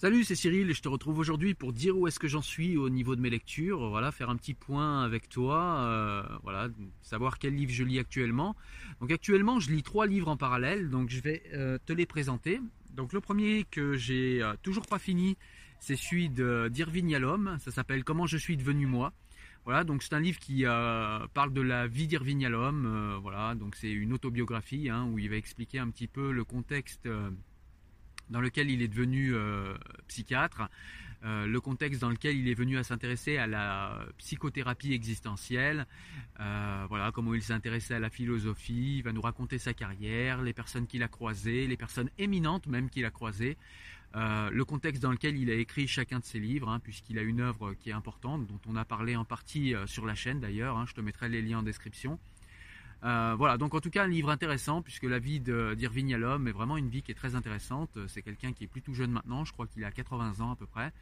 Salut, c'est Cyril et je te retrouve aujourd'hui pour dire où est-ce que j'en suis au niveau de mes lectures, voilà, faire un petit point avec toi, euh, voilà, savoir quel livre je lis actuellement. Donc actuellement, je lis trois livres en parallèle, donc je vais euh, te les présenter. Donc le premier que j'ai euh, toujours pas fini, c'est celui d'Irving Yalom, ça s'appelle Comment je suis devenu moi. Voilà, donc c'est un livre qui parle de la vie d'Irving Yalom, voilà, donc c'est une autobiographie hein, où il va expliquer un petit peu le contexte dans lequel il est devenu euh, psychiatre, euh, le contexte dans lequel il est venu à s'intéresser à la psychothérapie existentielle, euh, voilà comment il s'est intéressé à la philosophie, il va nous raconter sa carrière, les personnes qu'il a croisées, les personnes éminentes même qu'il a croisées, le contexte dans lequel il a écrit chacun de ses livres, hein, puisqu'il a une œuvre qui est importante, dont on a parlé en partie sur la chaîne d'ailleurs, hein, je te mettrai les liens en description. Euh, voilà, donc en tout cas un livre intéressant puisque la vie d'Irving Yalom est vraiment une vie qui est très intéressante. C'est quelqu'un qui est plus tout jeune maintenant, je crois qu'il a 80 ans à peu près.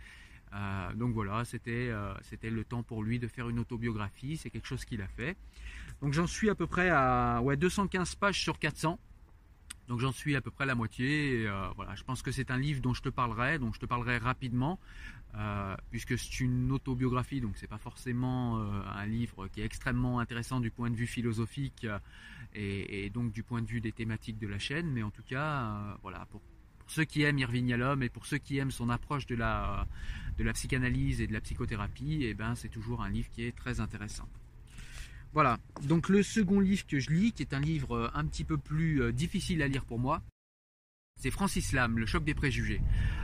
Euh, donc voilà, c'était euh, c'était le temps pour lui de faire une autobiographie, c'est quelque chose qu'il a fait. Donc j'en suis à peu près à ouais, 215 pages sur 400. Donc j'en suis à peu près la moitié. Euh, voilà, je pense que c'est un livre dont je te parlerai, dont je te parlerai rapidement, euh, puisque c'est une autobiographie, donc c'est pas forcément euh, un livre qui est extrêmement intéressant du point de vue philosophique et, donc du point de vue des thématiques de la chaîne. Mais en tout cas, voilà, pour, ceux qui aiment Irving Yalom et pour ceux qui aiment son approche de la, de la psychanalyse et de la psychothérapie, et eh ben c'est toujours un livre qui est très intéressant. Voilà, donc le second livre que je lis, qui est un livre euh, un petit peu plus euh, difficile à lire pour moi, c'est Francis Lam, Le choc des préjugés.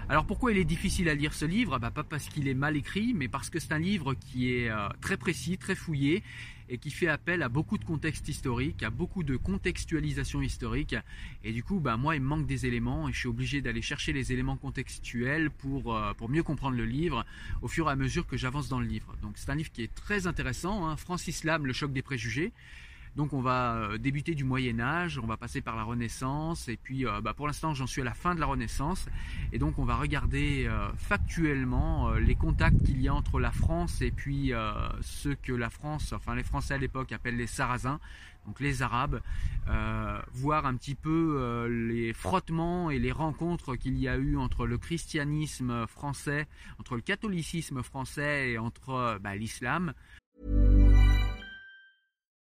Alors pourquoi il est difficile à lire ce livre? Bah, Pas parce qu'il est mal écrit, mais parce que c'est un livre qui est euh, très précis, très fouillé, et qui fait appel à beaucoup de contexte historique, à beaucoup de contextualisation historique. Et du coup, bah, moi, il me manque des éléments, et je suis obligé d'aller chercher les éléments contextuels pour, euh, pour mieux comprendre le livre au fur et à mesure que j'avance dans le livre. Donc c'est un livre qui est très intéressant, hein. Francis Lam, Le choc des préjugés. Donc on va euh, débuter du Moyen Âge, on va passer par la Renaissance, et puis euh, bah, pour l'instant j'en suis à la fin de la Renaissance, et donc on va regarder euh, factuellement les contacts qu'il y a entre la France et puis ceux que la France, enfin les Français à l'époque appellent les Sarrasins, donc les Arabes, voir un petit peu les frottements et les rencontres qu'il y a eu entre le christianisme français, entre le catholicisme français et entre bah, l'islam.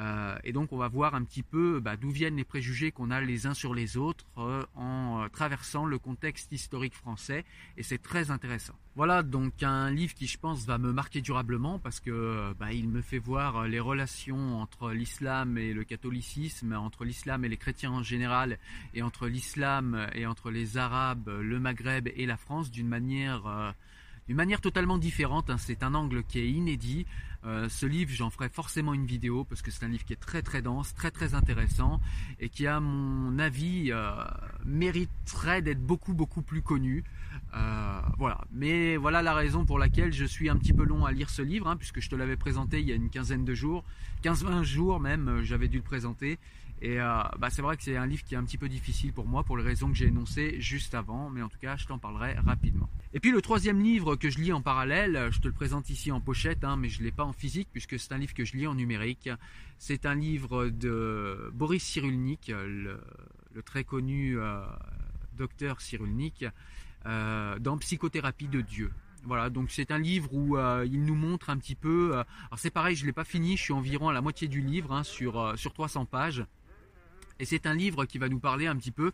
Euh, et donc on va voir un petit peu bah, d'où viennent les préjugés qu'on a les uns sur les autres euh, en euh, traversant le contexte historique français et c'est très intéressant. Voilà donc un livre qui je pense va me marquer durablement parce que bah, il me fait voir les relations entre l'islam et le catholicisme, entre l'islam et les chrétiens en général et entre l'islam et entre les arabes, le Maghreb et la France d'une manière d'une manière totalement différente. Hein. C'est un angle qui est inédit. Euh, ce livre, j'en ferai forcément une vidéo parce que c'est un livre qui est très très dense, très très intéressant et qui, à mon avis, euh, mériterait d'être beaucoup beaucoup plus connu. Euh, voilà. Mais voilà la raison pour laquelle je suis un petit peu long à lire ce livre, hein, puisque je te l'avais présenté il y a une quinzaine de jours, 15-20 jours même, j'avais dû le présenter. Et bah, c'est vrai que c'est un livre qui est un petit peu difficile pour moi pour les raisons que j'ai énoncées juste avant, mais en tout cas je t'en parlerai rapidement. Et puis le troisième livre que je lis en parallèle, je te le présente ici en pochette, hein, mais je ne l'ai pas en physique puisque c'est un livre que je lis en numérique. C'est un livre de Boris Cyrulnik, le, très connu euh, docteur Cyrulnik, euh, dans Psychothérapie de Dieu. Voilà, donc c'est un livre où il nous montre un petit peu. alors c'est pareil, je l'ai pas fini, je suis environ à la moitié du livre, hein, sur sur 300 pages. Et c'est un livre qui va nous parler un petit peu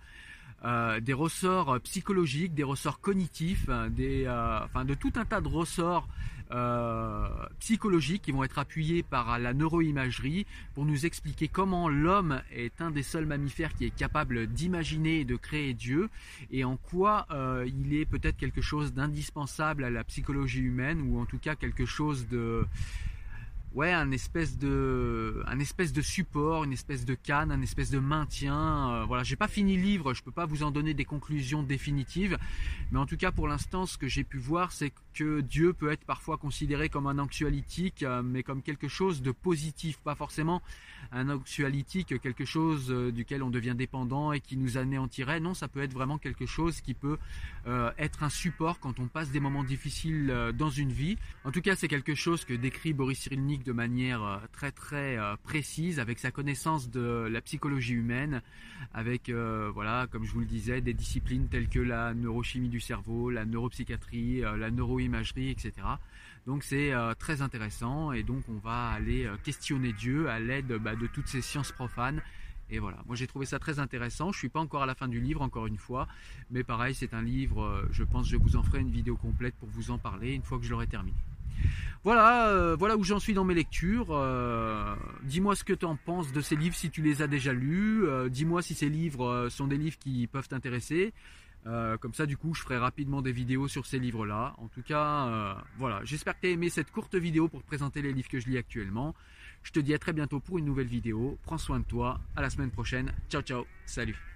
euh, des ressorts psychologiques, des ressorts cognitifs, euh, des, euh, enfin de tout un tas de ressorts psychologiques qui vont être appuyés par la neuroimagerie pour nous expliquer comment l'homme est un des seuls mammifères qui est capable d'imaginer et de créer Dieu et en quoi il est peut-être quelque chose d'indispensable à la psychologie humaine ou en tout cas quelque chose de ouais, un espèce de, un espèce de support, une espèce de canne, un espèce de maintien. Euh, voilà, j'ai pas fini le livre, je peux pas vous en donner des conclusions définitives, mais en tout cas pour l'instant, ce que j'ai pu voir, c'est que Dieu peut être parfois considéré comme un anxiolytique, euh, mais comme quelque chose de positif, pas forcément un anxiolytique, quelque chose euh, duquel on devient dépendant et qui nous anéantirait. Non, ça peut être vraiment quelque chose qui peut être un support quand on passe des moments difficiles dans une vie. En tout cas, c'est quelque chose que décrit Boris Cyrulnik de manière euh, très très euh, précise avec sa connaissance de la psychologie humaine, avec euh, voilà comme je vous le disais des disciplines telles que la neurochimie du cerveau, la neuropsychiatrie, la neuroimagerie, etc. Donc c'est très intéressant et donc on va aller questionner Dieu à l'aide bah, de toutes ces sciences profanes. Et voilà, moi j'ai trouvé ça très intéressant. Je suis pas encore à la fin du livre, encore une fois, mais pareil, c'est un livre. je pense que je vous en ferai une vidéo complète pour vous en parler une fois que je l'aurai terminé. Voilà, euh, voilà où j'en suis dans mes lectures. Euh, dis-moi ce que tu en penses de ces livres si tu les as déjà lus. Euh, dis-moi si ces livres sont des livres qui peuvent t'intéresser. comme ça, du coup, je ferai rapidement des vidéos sur ces livres-là. En tout cas, voilà. J'espère que tu as aimé cette courte vidéo pour te présenter les livres que je lis actuellement. Je te dis à très bientôt pour une nouvelle vidéo. Prends soin de toi. À la semaine prochaine. Ciao, ciao. Salut.